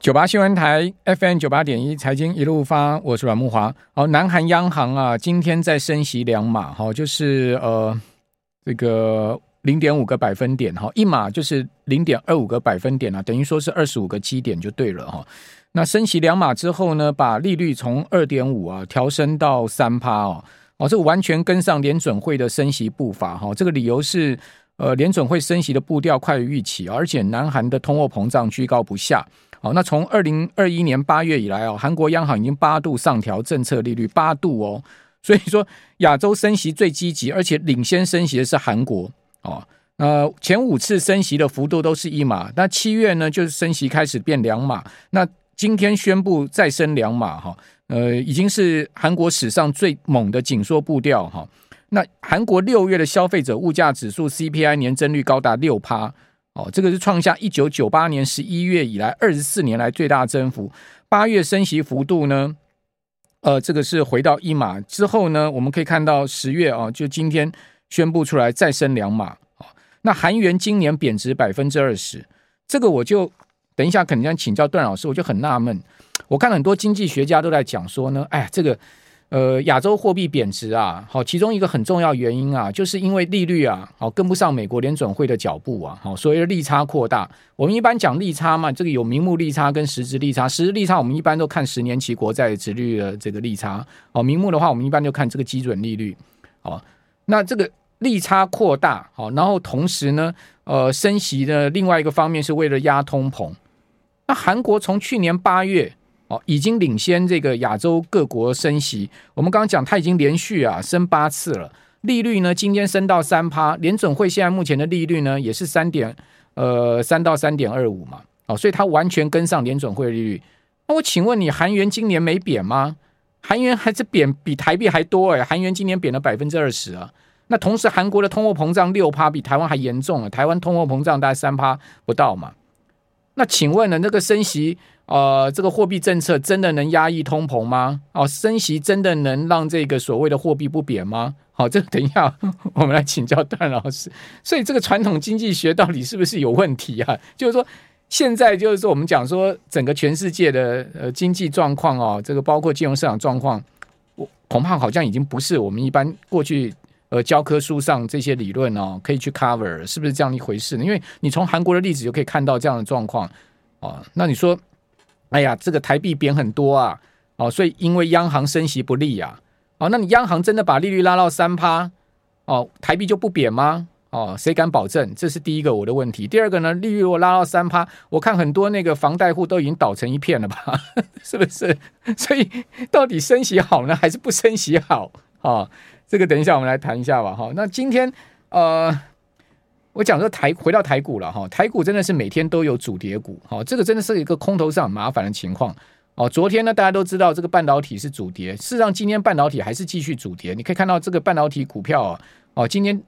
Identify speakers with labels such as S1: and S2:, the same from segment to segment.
S1: 九八新闻台 FM 九八点一财经一路发，我是阮木华。好，南韩央行啊，今天在升息两码，哈，就是呃这个零点五个百分点，哈，一码就是零点二五个百分点啊，等于说是二十五个基点就对了哈。那升息两码之后呢，把利率从二点五啊调升到三趴哦，哦，这完全跟上联准会的升息步伐哈。这个理由是呃联准会升息的步调快于预期，而且南韩的通货膨胀居高不下。好，那从二零二一年八月以来啊，韩国央行已经八度上调政策利率，八度哦，所以说亚洲升息最积极，而且领先升息的是韩国哦。呃，前五次升息的幅度都是一码，那七月呢就是升息开始变两码，那今天宣布再升两码哈，呃，已经是韩国史上最猛的紧缩步调哈。那韩国六月的消费者物价指数 CPI 年增率高达六趴。哦，这个是创下一九九八年十一月以来二十四年来最大增幅。八月升息幅度呢，呃，这个是回到一码之后呢，我们可以看到十月啊，就今天宣布出来再升两码。那韩元今年贬值百分之二十，这个我就等一下肯定要请教段老师，我就很纳闷。我看很多经济学家都在讲说呢，哎呀，这个。呃，亚洲货币贬值啊，好，其中一个很重要原因啊，就是因为利率啊，好跟不上美国联准会的脚步啊，好，所谓的利差扩大。我们一般讲利差嘛，这个有名目利差跟实质利差。实质利差我们一般都看十年期国债殖利率的这个利差，哦，名目的话我们一般就看这个基准利率，哦，那这个利差扩大，好，然后同时呢，呃，升息的另外一个方面是为了压通膨。那韩国从去年八月。哦，已经领先这个亚洲各国升息。我们刚刚讲，它已经连续啊升八次了。利率呢，今天升到三趴。联准会现在目前的利率呢，也是三点呃三到三点二五嘛。哦，所以它完全跟上联准会利率。那我请问你，韩元今年没贬吗？韩元还是贬比台币还多哎。韩元今年贬了百分之二十啊。那同时，韩国的通货膨胀六趴，比台湾还严重啊。台湾通货膨胀大概三趴不到嘛。那请问呢，那个升息？呃，这个货币政策真的能压抑通膨吗？哦，升息真的能让这个所谓的货币不贬吗？好，这等一下 我们来请教段老师。所以这个传统经济学到底是不是有问题啊？就是说，现在就是说我们讲说整个全世界的呃经济状况哦，这个包括金融市场状况，我恐怕好像已经不是我们一般过去呃教科书上这些理论哦可以去 cover，是不是这样一回事呢？因为你从韩国的例子就可以看到这样的状况哦。那你说？哎呀，这个台币贬很多啊，哦，所以因为央行升息不利啊，哦，那你央行真的把利率拉到三趴，哦，台币就不贬吗？哦，谁敢保证？这是第一个我的问题。第二个呢，利率如果拉到三趴，我看很多那个房贷户都已经倒成一片了吧，是不是？所以到底升息好呢，还是不升息好？哦，这个等一下我们来谈一下吧。哈，那今天呃。我讲说台回到台股了哈，台股真的是每天都有主跌股，哈，这个真的是一个空头上很麻烦的情况哦。昨天呢，大家都知道这个半导体是主跌，事实上今天半导体还是继续主跌。你可以看到这个半导体股票啊，哦，今天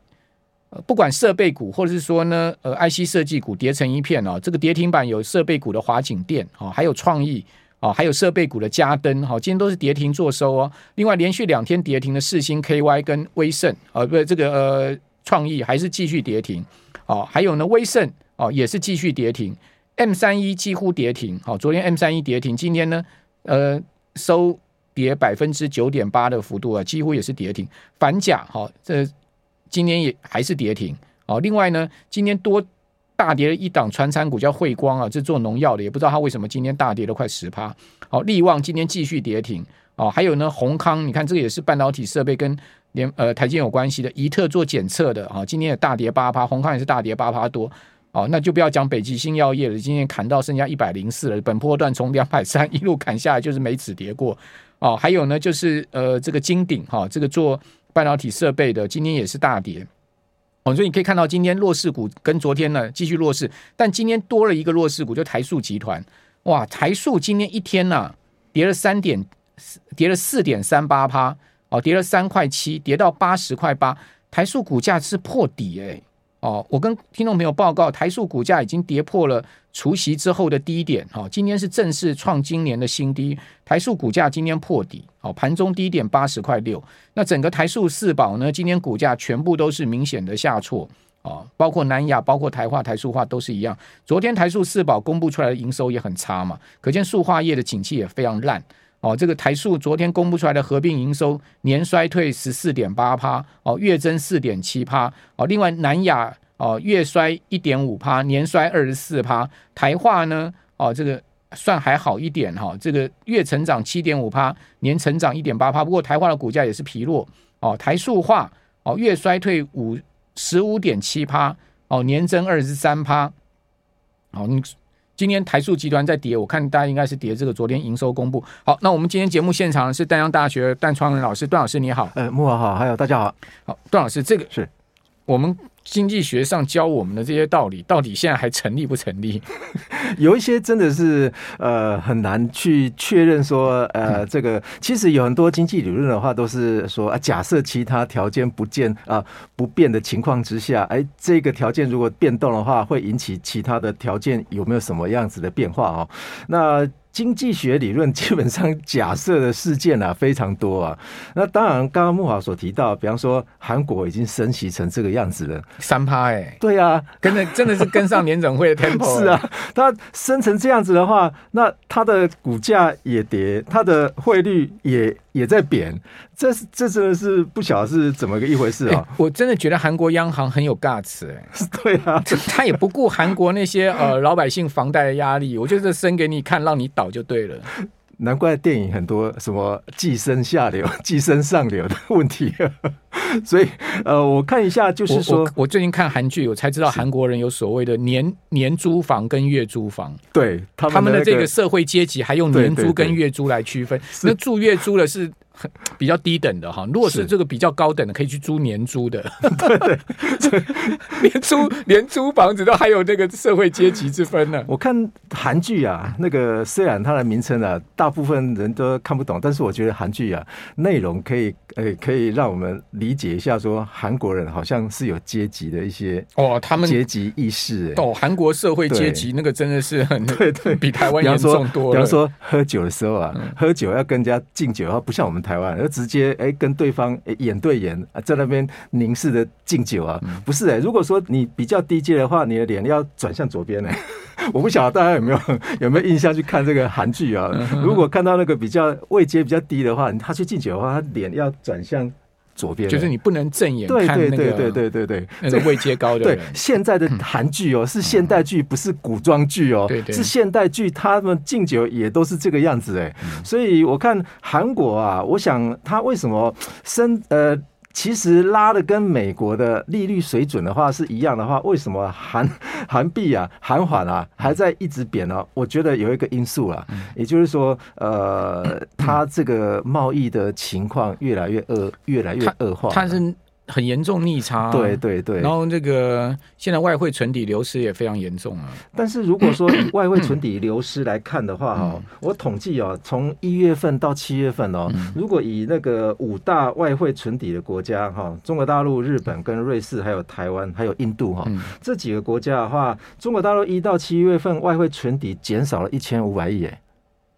S1: 不管设备股或者是说呢，呃，IC 设计股跌成一片哦。这个跌停板有设备股的华景电，哦，还有创意，哦，还有设备股的嘉登，哈，今天都是跌停做收哦。另外连续两天跌停的世星 KY 跟威盛，啊，不，这个呃。创意还是继续跌停，哦，还有呢，威盛哦也是继续跌停，M 三一几乎跌停，好，昨天 M 三一跌停，今天呢，呃，收跌百分之九点八的幅度啊，几乎也是跌停，反甲好，这今天也还是跌停，哦，另外呢，今天多大跌了一档传产股叫汇光啊，这做农药的，也不知道它为什么今天大跌了快十趴，好，力旺今天继续跌停，哦，还有呢，宏康，你看这个也是半导体设备跟。连呃台积有关系的宜特做检测的啊，今天也大跌八趴，宏康也是大跌八趴多哦，那就不要讲北极星药业了，今天砍到剩下一百零四了，本波段从两百三一路砍下来就是没止跌过哦，还有呢就是呃这个金鼎哈，这个做半导体设备的，今天也是大跌哦，所以你可以看到今天弱势股跟昨天呢继续弱势，但今天多了一个弱势股，就台塑集团哇，台塑今天一天呐、跌了三点跌了四点三八趴。哦，跌了三块七，跌到八十块八，台塑股价是破底哎、哦，我跟听众朋友报告，台塑股价已经跌破了除息之后的低点，哈、哦，今天是正式创今年的新低，台塑股价今天破底，哦，盘中低点八十块六，那整个台塑四宝呢，今天股价全部都是明显的下挫，哦，包括南亚、包括台化、台塑化都是一样。昨天台塑四宝公布出来的营收也很差嘛，可见塑化业的景气也非常烂。哦，这个台塑昨天公布出来的合并营收年衰退十四点八趴，哦，月增四点七趴。哦，另外南亚哦月衰一点五趴，年衰二十四趴。台化呢，哦这个算还好一点哈，这个月成长七点五趴，年成长一点八趴。不过台化的股价也是疲弱。哦，台塑化哦月衰退五。十五点七趴哦，年增二十三趴。哦，你今天台塑集团在跌，我看大家应该是跌这个昨天营收公布。好，那我们今天节目现场是丹江大学段创仁老师，段老师你好。
S2: 呃，木华好，还有大家好。
S1: 好，段老师，这个是我们。经济学上教我们的这些道理，到底现在还成立不成立？
S2: 有一些真的是呃很难去确认说呃这个其实有很多经济理论的话都是说啊，假设其他条件不变啊不变的情况之下，哎，这个条件如果变动的话，会引起其他的条件有没有什么样子的变化哦？那。经济学理论基本上假设的事件啊非常多啊，那当然刚刚木华所提到，比方说韩国已经升息成这个样子了，
S1: 三趴哎，
S2: 对啊，
S1: 跟着真的是跟上年总会的 tempo，
S2: 是啊，它升成这样子的话，那它的股价也跌，它的汇率也。也在贬，这是这真的是不晓得是怎么个一回事啊、欸！
S1: 我真的觉得韩国央行很有 guts 哎、
S2: 欸，对啊，
S1: 他也不顾韩国那些呃 老百姓房贷的压力，我就是生给你看，让你倒就对了。
S2: 难怪电影很多什么寄生下流、寄生上流的问题。所以呃，我看一下，就是说
S1: 我，最近看韩剧，我才知道韩国人有所谓的年年租房跟月租房，
S2: 对他
S1: 们的这个社会阶级还用年租跟月租来区分。那住月租的是。比较低等的哈，如果是这个比较高等的，可以去租年租的。对，对，连租连租房子都还有那个社会阶级之分呢。
S2: 我看韩剧啊，那个虽然它的名称啊，大部分人都看不懂，但是我觉得韩剧啊，内容可以呃，可以让我们理解一下，说韩国人好像是有阶级的一些
S1: 哦，他们
S2: 阶级意识
S1: 哦，韩国社会阶级那个真的是很对对，比台湾严重多了。
S2: 比方说喝酒的时候啊，喝酒要跟人家敬酒，不像我们台湾，而直接哎跟对方眼对眼啊，在那边凝视的敬酒啊，不是哎。如果说你比较低阶的话，你的脸要转向左边哎。我不晓得大家有没有 有没有印象去看这个韩剧啊？如果看到那个比较位阶比较低的话，他去敬酒的话，他脸要转向。左边
S1: 就是你不能正眼看那个，
S2: 对对对对对，
S1: 那个位阶高的。
S2: 对，现在的韩剧哦，是现代剧，不是古装剧哦，是现代剧，他们敬酒也都是这个样子哎。所以我看韩国啊，我想他为什么生呃。其实拉的跟美国的利率水准的话是一样的话，为什么韩 韩币啊、韩缓啊还在一直贬呢？我觉得有一个因素啊，也就是说，呃，它这个贸易的情况越来越恶，越来越恶化。
S1: 它是。很严重逆差，
S2: 对对对，
S1: 然后这个现在外汇存底流失也非常严重啊。
S2: 但是如果说以 外汇存底流失来看的话，哈，我统计哦，从一月份到七月份哦，如果以那个五大外汇存底的国家哈，中国大陆、日本跟瑞士，还有台湾，还有印度哈，这几个国家的话，中国大陆一到七月份外汇存底减少了一千五百亿，哎，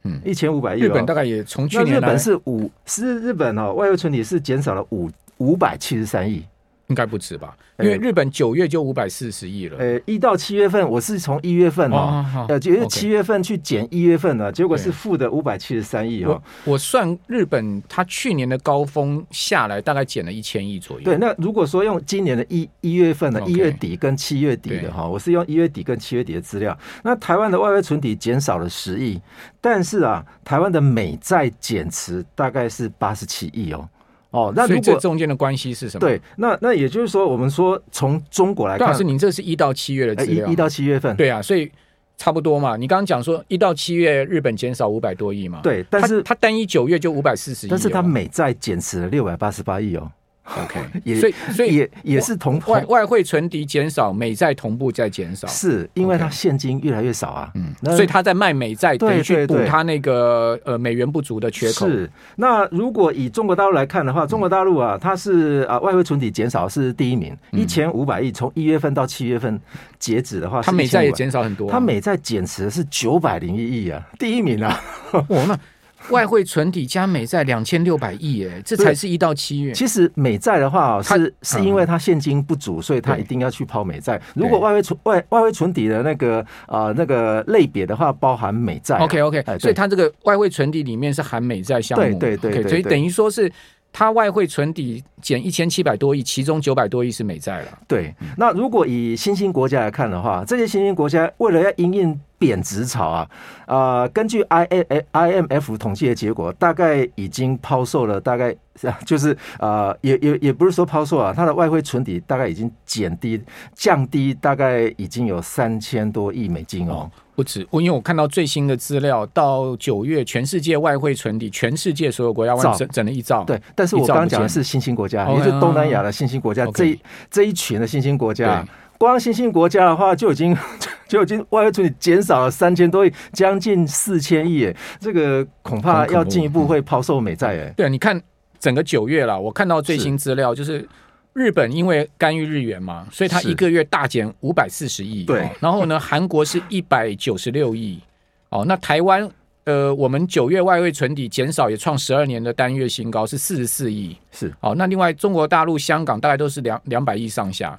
S2: 嗯，一千五百亿。
S1: 日本大概也从去年
S2: 日本是五，是日本哦，外汇存底是减少了五。五百七十三亿，
S1: 应该不止吧？因为日本九月就五百四十亿了。
S2: 呃，一到七月份，我是从一月份哦，呃，九月七月份去减一月份的，结果是负的五百七十三亿哦。
S1: 我算日本，它去年的高峰下来大概减了一千亿左右。
S2: 对，那如果说用今年的一一月份的一月底跟七月底的哈，我是用一月底跟七月底的资料。那台湾的外汇存底减少了十亿，但是啊，台湾的美债减持大概是八十七亿哦。哦，那如果这
S1: 中间的关系是什么？
S2: 对，那那也就是说，我们说从中国来看，
S1: 但是您这是一到七月的资料，
S2: 一到七月份，
S1: 对啊，所以差不多嘛。你刚刚讲说一到七月日本减少五百多亿嘛，
S2: 对，但是
S1: 它单一九月就五百四十亿，
S2: 但是它美债减持了六百八十八亿哦。
S1: OK，也所以所以
S2: 也也是同
S1: 外外汇存底减少，美债同步在减少，
S2: 是因为它现金越来越少啊，嗯，
S1: 所以他在卖美债，去补他那个呃美元不足的缺口。
S2: 是，那如果以中国大陆来看的话，中国大陆啊，它是啊外汇存底减少是第一名，一千五百亿，从一月份到七月份截止的话，
S1: 它美债也减少很多，
S2: 它美债减持是九百零一亿啊，第一名啊，
S1: 哦那。外汇存底加美债两千六百亿，哎，这才是一到七月。
S2: 其实美债的话，是是因为它现金不足，所以它一定要去抛美债。如果外汇存外外汇存底的那个啊那个类别的话，包含美债。
S1: OK OK，所以它这个外汇存底里面是含美债项目。
S2: 对对对，
S1: 所以等于说是。它外汇存底减一千七百多亿，其中九百多亿是美债了。
S2: 对，那如果以新兴国家来看的话，这些新兴国家为了要因应贬值潮啊，啊、呃，根据 I A I M F 统计的结果，大概已经抛售了大概 就是啊、呃，也也也不是说抛售啊，它的外汇存底大概已经减低降低，大概已经有三千多亿美金哦。
S1: 不止，我因为我看到最新的资料，到九月全世界外汇存底，全世界所有国家外整整了一兆。
S2: 对，但是我刚刚讲的是新兴国家，也就是东南亚的新兴国家，这一这一群的新兴国家，光新兴国家的话就已经 就已经外汇存底减少了三千多亿，将近四千亿，哎，这个恐怕要进一步会抛售美债，哎。
S1: 对啊，你看整个九月了，我看到最新资料就是。日本因为干预日元嘛，所以它一个月大减五百四十亿。
S2: 对，
S1: 然后呢，韩国是一百九十六亿。哦，那台湾呃，我们九月外汇存底减少也创十二年的单月新高，是四十四亿。
S2: 是。
S1: 哦，那另外中国大陆、香港大概都是两两百亿上下。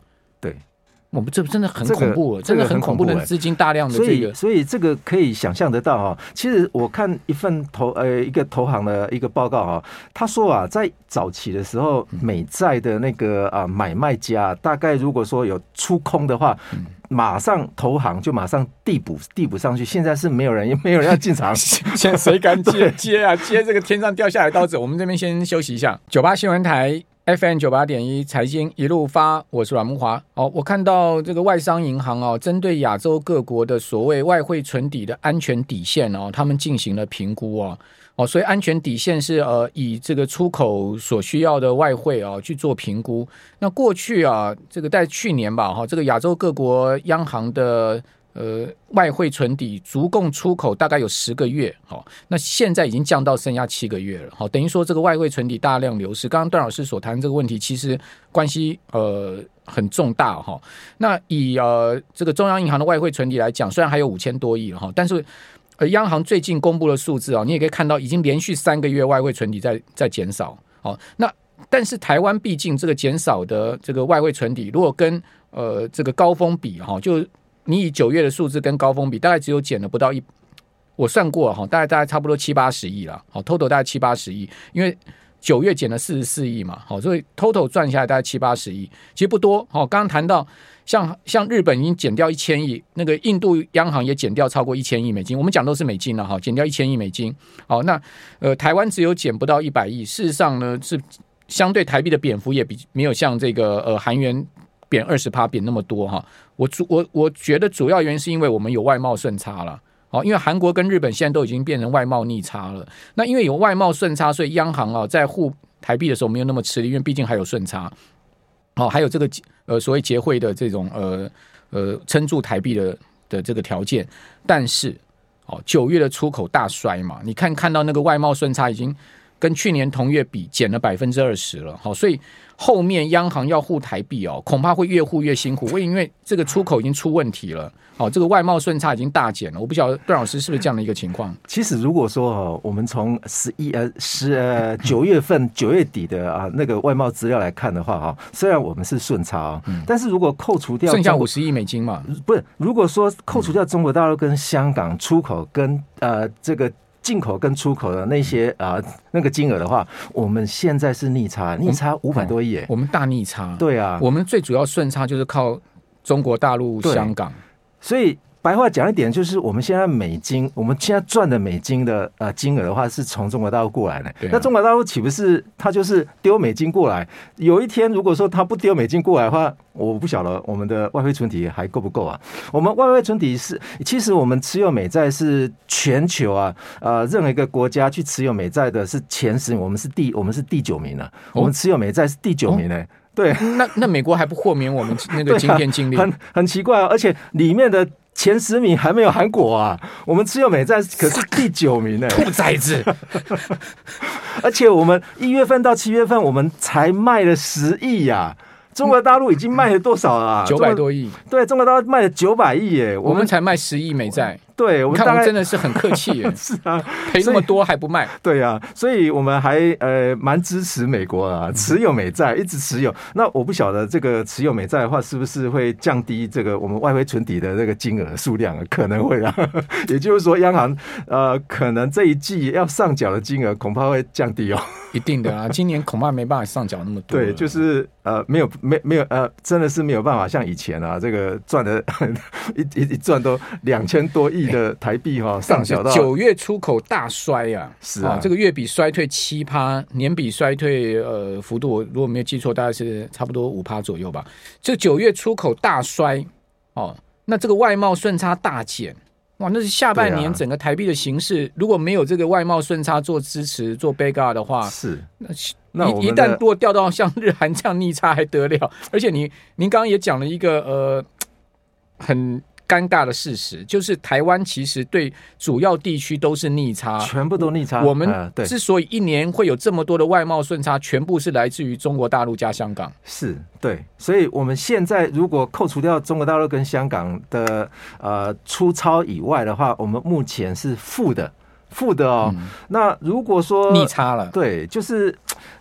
S2: 对。
S1: 我们这真的很恐怖，真的很恐怖的资金大量的这个，
S2: 所以所以这个可以想象得到哈。其实我看一份投呃一个投行的一个报告啊，他说啊，在早期的时候，美债的那个啊买卖家，大概如果说有出空的话，马上投行就马上递补递补上去。现在是没有人 没有人要进场，
S1: 现在谁敢接 接啊接这个天上掉下来刀子？我们这边先休息一下，九八新闻台。FM 九八点一财经一路发，我是阮慕驊。哦，我看到这个外商银行哦，针对亚洲各国的所谓外汇存底的安全底线哦，他们进行了评估哦。哦，所以安全底线是呃，以这个出口所需要的外汇啊去做评估。那过去啊，这个在去年吧，哈，这个亚洲各国央行的。呃，外汇存底足供出口大概有十个月，好，那现在已经降到剩下七个月了，好，等于说这个外汇存底大量流失。刚刚段老师所谈这个问题，其实关系呃很重大哈。那以呃这个中央银行的外汇存底来讲，虽然还有五千多亿了哈，但是呃央行最近公布的数字啊，你也可以看到已经连续三个月外汇存底在在减少，好，那但是台湾毕竟这个减少的这个外汇存底，如果跟呃这个高峰比哈，就你以九月的数字跟高峰比，大概只有减了不到一，我算过哈，大概大概差不多七八十亿了，好，total 大概七八十亿，因为九月减了四十四亿嘛，好，所以 total 赚下来大概七八十亿，其实不多，好，刚刚谈到像像日本已经减掉一千亿，那个印度央行也减掉超过一千亿美金，我们讲都是美金了哈，减掉一千亿美金，好，那呃台湾只有减不到一百亿，事实上呢是相对台币的贬幅也比没有像这个呃韩元。贬二十趴，贬那么多哈，我主我我觉得主要原因是因为我们有外贸顺差了，好，因为韩国跟日本现在都已经变成外贸逆差了，那因为有外贸顺差，所以央行啊在护台币的时候没有那么吃力，因为毕竟还有顺差，好，还有这个呃所谓结汇的这种呃呃撑住台币的的这个条件，但是哦九月的出口大衰嘛，你看看到那个外贸顺差已经跟去年同月比减了百分之二十了，好，所以。后面央行要护台币哦，恐怕会越护越辛苦。为因为这个出口已经出问题了，好，这个外贸顺差已经大减了。我不晓得段老师是不是这样的一个情况？
S2: 其实如果说哦，我们从十一呃十呃九月份 九月底的啊那个外贸资料来看的话哈，虽然我们是顺差哦，但是如果扣除掉
S1: 剩下五十亿美金嘛，
S2: 不是，如果说扣除掉中国大陆跟香港出口跟呃这个。进口跟出口的那些啊、呃、那个金额的话，我们现在是逆差，逆差五百多亿、嗯，
S1: 我们大逆差。
S2: 对啊，
S1: 我们最主要顺差就是靠中国大陆、香港，
S2: 所以。白话讲一点，就是我们现在美金，我们现在赚的美金的呃金额的话，是从中国大陆过来的。啊。那中国大陆岂不是他就是丢美金过来？有一天如果说它不丢美金过来的话，我不晓得我们的外汇存底还够不够啊？我们外汇存底是，其实我们持有美债是全球啊呃任何一个国家去持有美债的是前十名，我们是第我们是第九名了。我们持有美债是第九名呢。哦。对，
S1: 那那美国还不豁免我们那个 晶片禁令？
S2: 很很奇怪啊，而且里面的。前十名还没有韩国啊，我们持有美在可是第九名呢，
S1: 兔崽子！
S2: 而且我们一月份到七月份，我们才卖了十亿呀。中国大陆已经卖了多少了？
S1: 九百多亿。
S2: 对，中国大陆卖了九百亿耶，
S1: 我们才卖十亿美债。
S2: 对，我们
S1: 看我们真的是很客气耶。
S2: 是啊，
S1: 赔那么多还不卖。
S2: 对啊，所以我们还呃蛮支持美国啊，持有美债，一直持有。那我不晓得这个持有美债的话，是不是会降低这个我们外汇存底的这个金额数量啊？可能会啊。也就是说，央行呃可能这一季要上缴的金额恐怕会降低哦。
S1: 一定的啊，今年恐怕没办法上缴那么多。
S2: 对，就是呃没有没没有呃，真的是没有办法像以前啊，这个赚的一一一赚都两千多亿的台币哈、哦，上小到
S1: 九月出口大衰啊，
S2: 是啊，
S1: 这个月比衰退七趴，年比衰退呃幅度，我如果没有记错，大概是差不多五趴左右吧。这九月出口大衰哦，那这个外贸顺差大减。哇，那是下半年整个台币的形势，啊、如果没有这个外贸顺差做支持、做 backup 的话，
S2: 是
S1: 那一一旦如果掉到像日韩这样逆差还得了？而且你您刚刚也讲了一个呃很。尴尬的事实就是，台湾其实对主要地区都是逆差，
S2: 全部都逆差。
S1: 我们之所以一年会有这么多的外贸顺差，全部是来自于中国大陆加香港。
S2: 是对，所以我们现在如果扣除掉中国大陆跟香港的呃粗糙以外的话，我们目前是负的。负的哦，嗯、那如果说
S1: 逆差了，
S2: 对，就是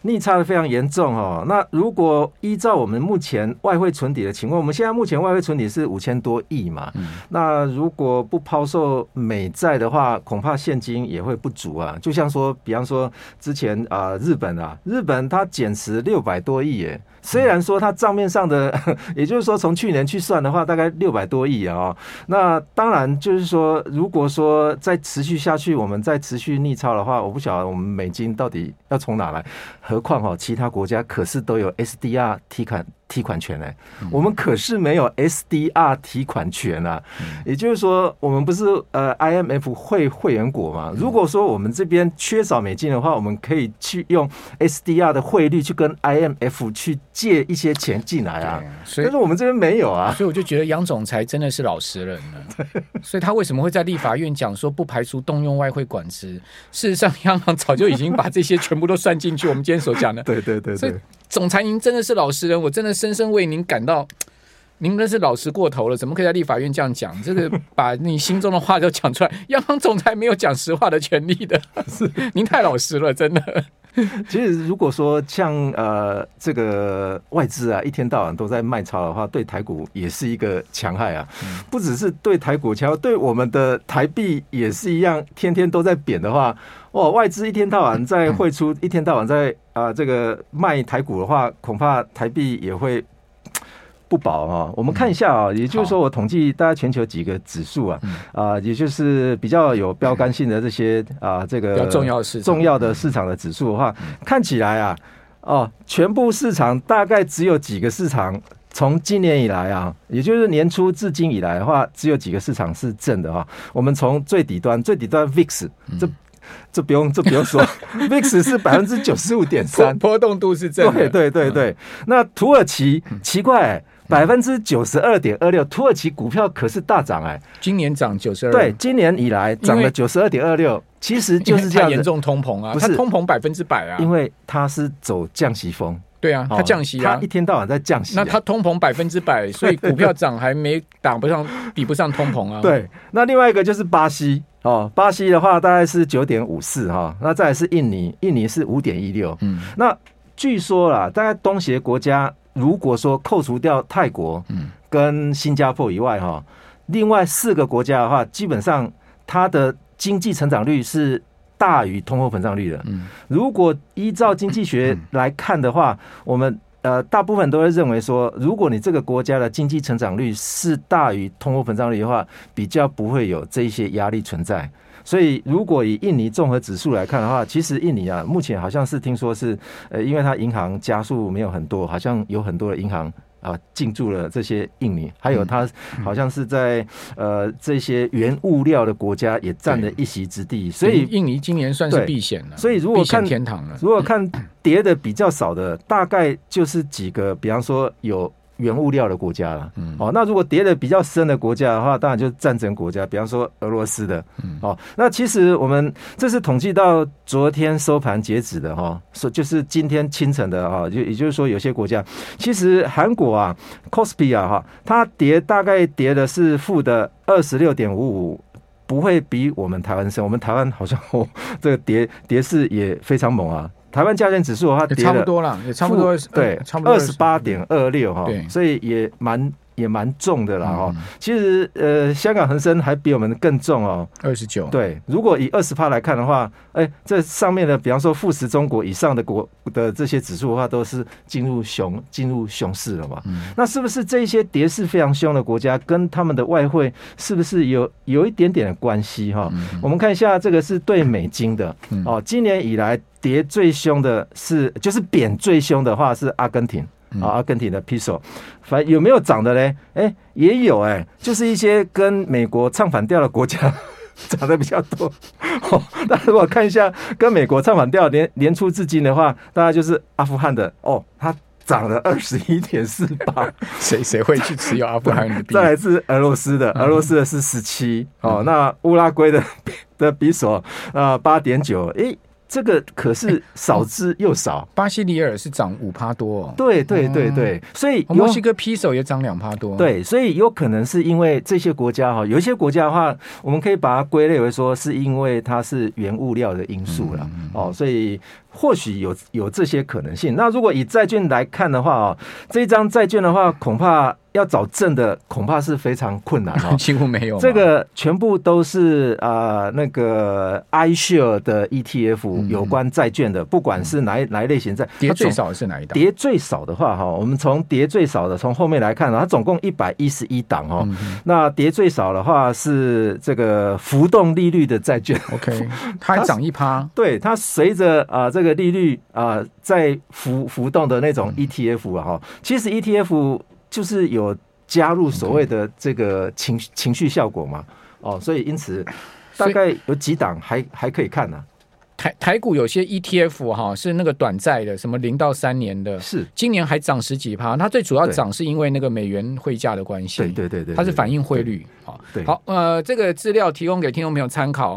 S2: 逆差的非常严重哦。那如果依照我们目前外汇存底的情况，我们现在目前外汇存底是五千多亿嘛，嗯、那如果不抛售美债的话，恐怕现金也会不足啊。就像说，比方说之前啊、呃，日本啊，日本它减持六百多亿耶。虽然说它账面上的，也就是说从去年去算的话，大概六百多亿啊、哦。那当然就是说，如果说再持续下去，我们再持续逆超的话，我不晓得我们美金到底要从哪来。何况哈，其他国家可是都有 SDR 提款。提款权呢？我们可是没有 SDR 提款权啊。也就是说，我们不是呃 IMF 会会员国嘛？如果说我们这边缺少美金的话，我们可以去用 SDR 的汇率去跟 IMF 去借一些钱进来啊。所以，但是我们这边没有啊。
S1: 所以我就觉得杨总裁真的是老实人了。所以他为什么会在立法院讲说不排除动用外汇管制？事实上，央行早就已经把这些全部都算进去。我们今天所讲的，
S2: 对对对对。
S1: 总裁，您真的是老实人，我真的深深为您感到，您真是老实过头了。怎么可以在立法院这样讲？这个 把你心中的话都讲出来，央行总裁没有讲实话的权利的。是，您太老实了，真的。
S2: 其实，如果说像呃这个外资啊，一天到晚都在卖超的话，对台股也是一个强害啊。不只是对台股强，对我们的台币也是一样，天天都在贬的话。哦，外资一天到晚在汇出，一天到晚在啊、呃、这个卖台股的话，恐怕台币也会不保啊。我们看一下啊，也就是说，我统计大家全球几个指数啊，啊，也就是比较有标杆性的这些啊，这个
S1: 重要市
S2: 重要的市场的指数的话，看起来啊，哦，全部市场大概只有几个市场，从今年以来啊，也就是年初至今以来的话，只有几个市场是正的啊。我们从最底端，最底端 VIX 这。这不用，这不用说，VIX 是百分之九十五点三，
S1: 波动度是正的。
S2: 对对对对，那土耳其奇怪，百分之九十二点二六，土耳其股票可是大涨哎，
S1: 今年涨九十二，
S2: 对，今年以来涨了九十二点二六，其实就是这样
S1: 严重通膨啊，不是。通膨百分之百啊，
S2: 因为它是走降息风。
S1: 对啊，它降息啊，
S2: 它一天到晚在降息。
S1: 那它通膨百分之百，所以股票涨还没打不上，比不上通膨啊。
S2: 对，那另外一个就是巴西哦，巴西的话大概是九点五四哈，那再来是印尼，印尼是五点一六。嗯，那据说啦，大概东协国家，如果说扣除掉泰国、嗯跟新加坡以外哈，另外四个国家的话，基本上它的经济成长率是。大于通货膨胀率的。嗯如果依照经济学来看的话，我们呃大部分都会认为说，如果你这个国家的经济成长率是大于通货膨胀率的话，比较不会有这一些压力存在。所以，如果以印尼综合指数来看的话，其实印尼啊，目前好像是听说是呃，因为它银行加速没有很多，好像有很多的银行。啊，进驻了这些印尼，还有它好像是在呃这些原物料的国家也占了一席之地，所以
S1: 印尼今年算是避险了。
S2: 所以如果看
S1: 天堂了，
S2: 如果看跌的比较少的，大概就是几个，比方说有。原物料的国家了，嗯，哦，那如果跌的比较深的国家的话，当然就是战争国家，比方说俄罗斯的，嗯，哦，那其实我们这是统计到昨天收盘截止的哈，说就是今天清晨的哈，就也就是说有些国家，其实韩国啊，Kospi 啊哈，它跌大概跌的是负的二十六点五五。不会比我们台湾深。我们台湾好像哦，这个跌跌势也非常猛啊。台湾加权指数的话，跌
S1: 差不多了，也差不多
S2: 对，差不多二十八点二六哈，所以也蛮。也蛮重的啦哦，嗯、其实呃，香港恒生还比我们更重哦，
S1: 二十九。
S2: 对，如果以二十趴来看的话，哎，这上面的，比方说富时中国以上的国的这些指数的话，都是进入熊进入熊市了嘛。嗯、那是不是这些跌势非常凶的国家，跟他们的外汇是不是有有一点点的关系哈？嗯、我们看一下，这个是对美金的、嗯、哦，今年以来跌最凶的是，就是贬最凶的话是阿根廷。啊，阿根廷的 peso，反正有没有涨的嘞？哎、欸，也有哎、欸，就是一些跟美国唱反调的国家 涨得比较多。哦，那如果看一下跟美国唱反调年年初至今的话，大概就是阿富汗的哦，它涨了二十一点四八。
S1: 谁谁会去持有阿富汗的币？
S2: 再来自俄罗斯的，俄罗斯的是十七。哦，那乌拉圭的 的比索啊八点九。诶。这个可是少之又少，欸、
S1: 巴西里尔是涨五趴多，哦，
S2: 对对对对，所以
S1: 墨西哥披索也涨两趴多，
S2: 对，所以有可能是因为这些国家哈，有一些国家的话，我们可以把它归类为说是因为它是原物料的因素了，哦，所以。或许有有这些可能性。那如果以债券来看的话啊，这一张债券的话，恐怕要找正的，恐怕是非常困难哦。
S1: 几乎没有。
S2: 这个全部都是啊、呃，那个 iShare 的 ETF 有关债券的，不管是哪一哪一类型债，
S1: 跌最少的是哪一档？
S2: 跌最少的话哈，我们从跌最少的从后面来看，它总共一百一十一档哦。那跌最少的话是这个浮动利率的债券。
S1: OK，它还涨一趴。
S2: 对，它随着啊这个。这个利率啊，在浮浮动的那种 ETF 啊，哈，其实 ETF 就是有加入所谓的这个情情绪效果嘛，哦，所以因此大概有几档还还可以看呢。
S1: 台台股有些 ETF 哈是那个短债的，什么零到三年的，
S2: 是今
S1: 年还涨十几趴。它最主要涨是因为那个美元汇价的关系，
S2: 对对对对，
S1: 它是反映汇率。好，
S2: 对，
S1: 好，呃，这个资料提供给听众朋友参考。